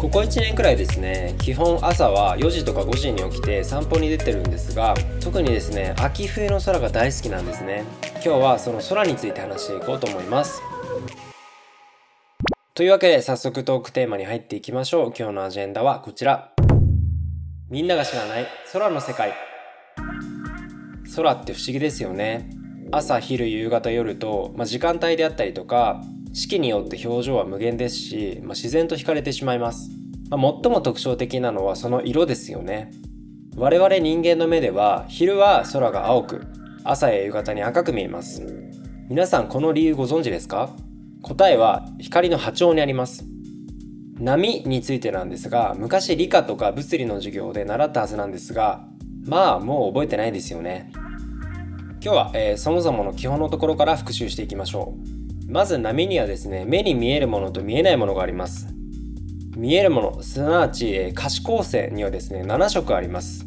ここ1年くらいですね基本朝は4時とか5時に起きて散歩に出てるんですが特にですね秋冬の空が大好きなんですね。今日はその空について話していこうと思います。というわけで早速トークテーマに入っていきましょう。今日のアジェンダはこちら。みんなが知らない空の世界。空って不思議ですよね。朝昼夕方夜と、まあ、時間帯であったりとか四季によって表情は無限ですし、まあ、自然と惹かれてしまいます、まあ、最も特徴的なのはその色ですよね。我々人間の目では昼は空が青く朝や夕方に赤く見えます。皆さんこの理由ご存知ですか？答えは光の波長にあります。波についてなんですが昔理科とか物理の授業で習ったはずなんですがまあもう覚えてないですよね。今日は、えー、そもそもの基本のところから復習していきましょう。まず波にはですね目に見えるものと見えないものがあります。見えるものすなわち可視光線にはですね7色あります。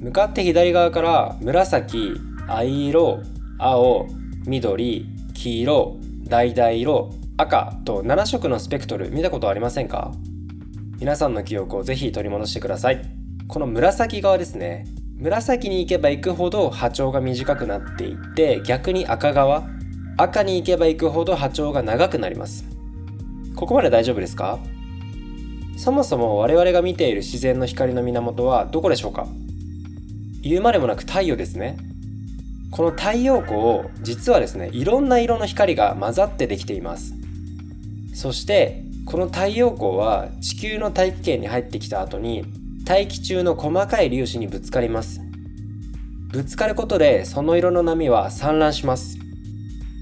向かって左側から紫藍色青緑黄色橙色赤と7色のスペクトル見たことありませんか？皆さんの記憶をぜひ取り戻してください。この紫側ですね。紫に行けば行くほど波長が短くなっていって逆に赤側赤に行けば行くほど波長が長くなります。ここまで大丈夫ですか？そもそも我々が見ている自然の光の源はどこでしょうか？言うまでもなく太陽ですね。この太陽光を実はですねいろんな色の光が混ざってできています。そしてこの太陽光は地球の大気圏に入ってきた後に大気中の細かい粒子にぶつかります。ぶつかることでその色の波は散乱します。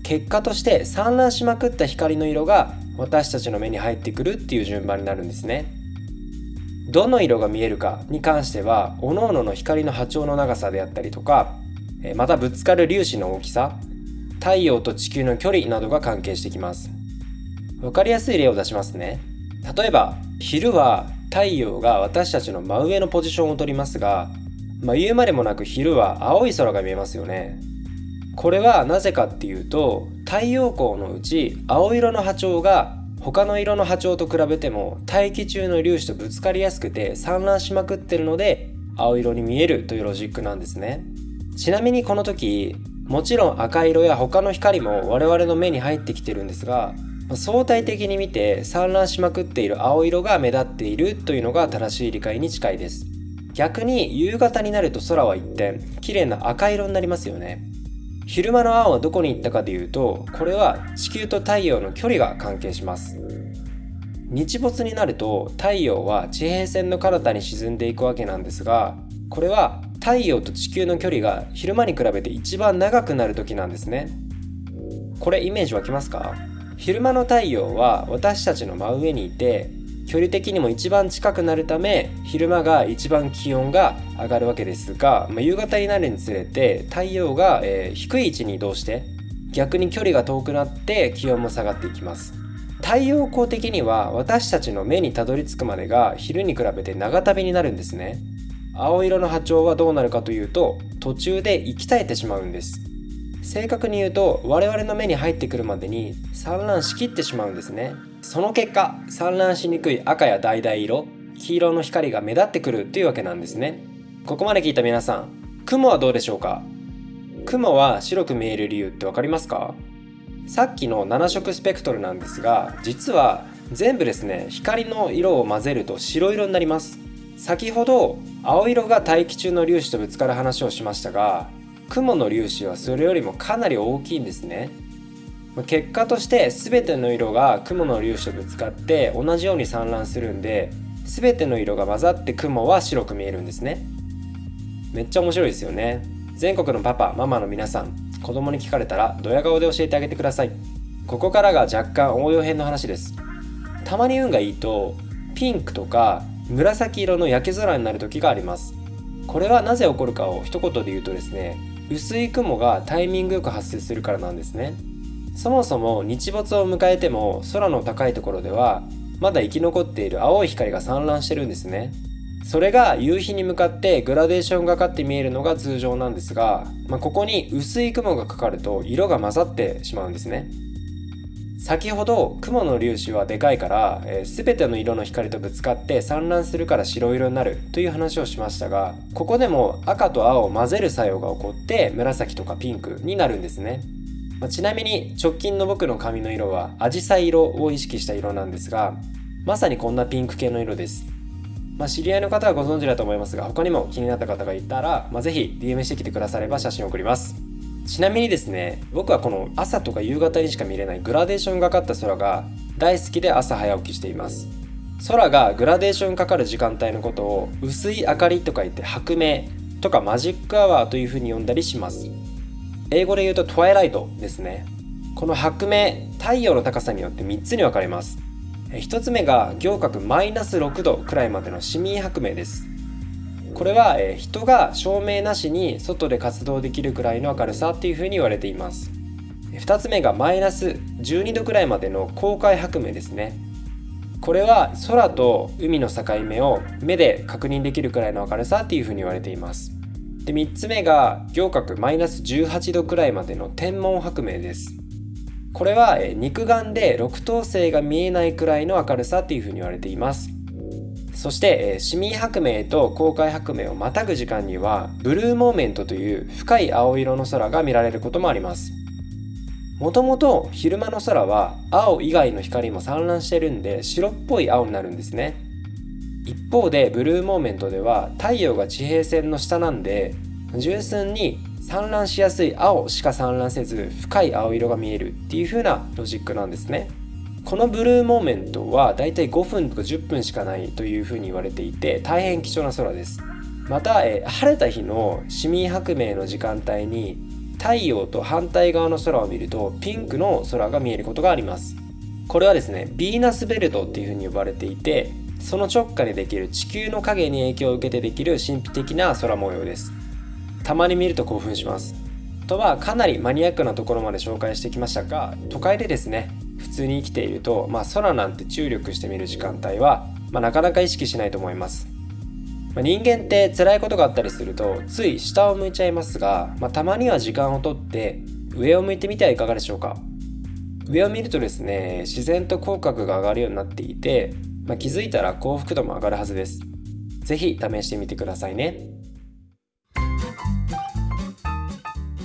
結果として散乱しまくった光の色が私たちの目に入ってくるっていう順番になるんですね。どの色が見えるかに関しては各々の光の波長の長さであったりとかまたぶつかる粒子の大きさ太陽と地球の距離などが関係してきます。分かりやすい例を出しますね。例えば昼は太陽が私たちの真上のポジションを取りますが、まあ、言うまでもなく昼は青い空が見えますよね。これはなぜかっていうと太陽光のうち青色の波長が他の色の波長と比べても大気中の粒子とぶつかりやすくて散乱しまくってるので青色に見えるというロジックなんですね。ちなみにこの時もちろん赤色や他の光も我々の目に入ってきてるんですが相対的に見て散乱しまくっている青色が目立っているというのが正しい理解に近いです。逆に夕方になると空は一転綺麗な赤色になりますよね。昼間の青はどこに行ったかでいうとこれは地球と太陽の距離が関係します。日没になると太陽は地平線の彼方に沈んでいくわけなんですがこれは太陽と地球の距離が昼間に比べて一番長くなる時なんですね。これイメージ湧きますか？昼間の太陽は私たちの真上にいて距離的にも一番近くなるため昼間が一番気温が上がるわけですが、まあ、夕方になるにつれて太陽が、えー、低い位置に移動して逆に距離が遠くなって気温も下がっていきます。太陽光的には私たちの目にたどり着くまでが昼に比べて長旅になるんですね。青色の波長はどうなるかというと途中で息絶えてしまうんです。正確に言うと我々の目に入ってくるまでに散乱しきってしまうんですね。その結果散乱しにくい赤や橙色黄色の光が目立ってくるというわけなんですね。ここまで聞いた皆さん雲はどうでしょうか？雲は白く見える理由って分かりますか？さっきの7色スペクトルなんですが実は全部ですね光の色を混ぜると白色になります。先ほど青色が大気中の粒子とぶつかる話をしましたが雲の粒子はそれよりもかなり大きいんですね。結果として全ての色が雲の粒子とぶつかって同じように散乱するんで全ての色が混ざって雲は白く見えるんですね。めっちゃ面白いですよね。全国のパパママの皆さん子供に聞かれたらドヤ顔で教えてあげてください。ここからが若干応用編の話です。たまに運がいいとピンクとか紫色の焼け空になる時があります。これはなぜ起こるかを一言で言うとですね薄い雲がタイミングよく発生するからなんですね。そもそも日没を迎えても空の高いところではまだ生き残っている青い光が散乱してるんですね。それが夕日に向かってグラデーションがかって見えるのが通常なんですが、まあ、ここに薄い雲がかかると色が混ざってしまうんですね。先ほど雲の粒子はでかいから、えー、全ての色の光とぶつかって散乱するから白色になるという話をしましたがここでも赤と青を混ぜる作用が起こって紫とかピンクになるんですね、まあ、ちなみに直近の僕の髪の色はアジサイ色を意識した色なんですがまさにこんなピンク系の色です。まあ、知り合いの方はご存知だと思いますが他にも気になった方がいたら、まあ、ぜひ DM してきてくだされば写真を送ります。ちなみにですね僕はこの朝とか夕方にしか見れないグラデーションがかった空が大好きで朝早起きしています。空がグラデーションかかる時間帯のことを薄い明かりとか言って白明とかマジックアワーというふうに呼んだりします。英語で言うとトワイライトですね。この白明太陽の高さによって3つに分かれます。1つ目が行角マイナス6度くらいまでの市民白明です。これは、え人が照明なしに外で活動できるくらいの明るさっていうふうに言われています。2つ目がマイナス12度くらいまでの公開白明ですね。これは空と海の境目を目で確認できるくらいの明るさっていうふうに言われています。で3つ目が行角マイナス18度くらいまでの天文白明です。これは肉眼で六等星が見えないくらいの明るさっていうふうに言われています。そして市民白明と公開白明をまたぐ時間にはブルーモーメントという深い青色の空が見られることもあります。もともと昼間の空は青以外の光も散乱してるんで白っぽい青になるんですね。一方でブルーモーメントでは太陽が地平線の下なんで純粋に散乱しやすい青しか散乱せず深い青色が見えるっていう風なロジックなんですね。このブルーモーメントはだいたい5分とか10分しかないというふうに言われていて大変貴重な空です。また、え晴れた日の市民白明の時間帯に太陽と反対側の空を見るとピンクの空が見えることがあります。これはですねヴィーナスベルトっていうふうに呼ばれていてその直下にできる地球の影に影響を受けてできる神秘的な空模様です。たまに見ると興奮します。とはかなりマニアックなところまで紹介してきましたが都会でですね通に生きていると、まあ、空なんて注力してみる時間帯は、まあ、なかなか意識しないと思います、まあ、人間って辛いことがあったりするとつい下を向いちゃいますが、ま、たまには時間をとって上を向いてみてはいかがでしょうか。上を見るとですね自然と口角が上がるようになっていて、ま、気づいたら幸福度も上がるはずです。是非試してみてくださいね。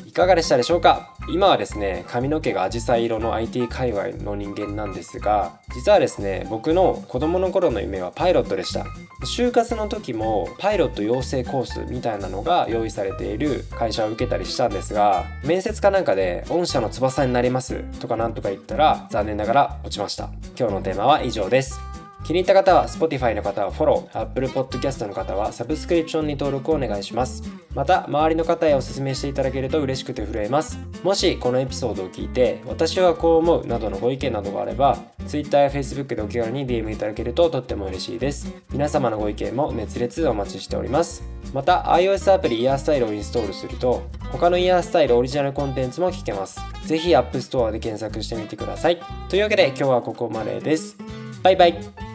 いかがでしたでしょうか？今はですね髪の毛がアジサイ色の IT 界隈の人間なんですが実はですね僕の子供の頃の夢はパイロットでした。就活の時もパイロット養成コースみたいなのが用意されている会社を受けたりしたんですが面接かなんかで御社の翼になりますとかなんとか言ったら残念ながら落ちました。今日のテーマは以上です。気に入った方は Spotify の方はフォロー、Apple Podcast の方はサブスクリプションに登録をお願いします。また、周りの方へお勧めしていただけると嬉しくて震えます。もしこのエピソードを聞いて、私はこう思うなどのご意見などがあれば、Twitter や Facebook でお気軽に DM いただけるととっても嬉しいです。皆様のご意見も熱烈お待ちしております。また、iOS アプリイヤースタイルをインストールすると、他のイヤースタイルオリジナルコンテンツも聞けます。ぜひ App Store で検索してみてください。というわけで今日はここまでです。バイバイ。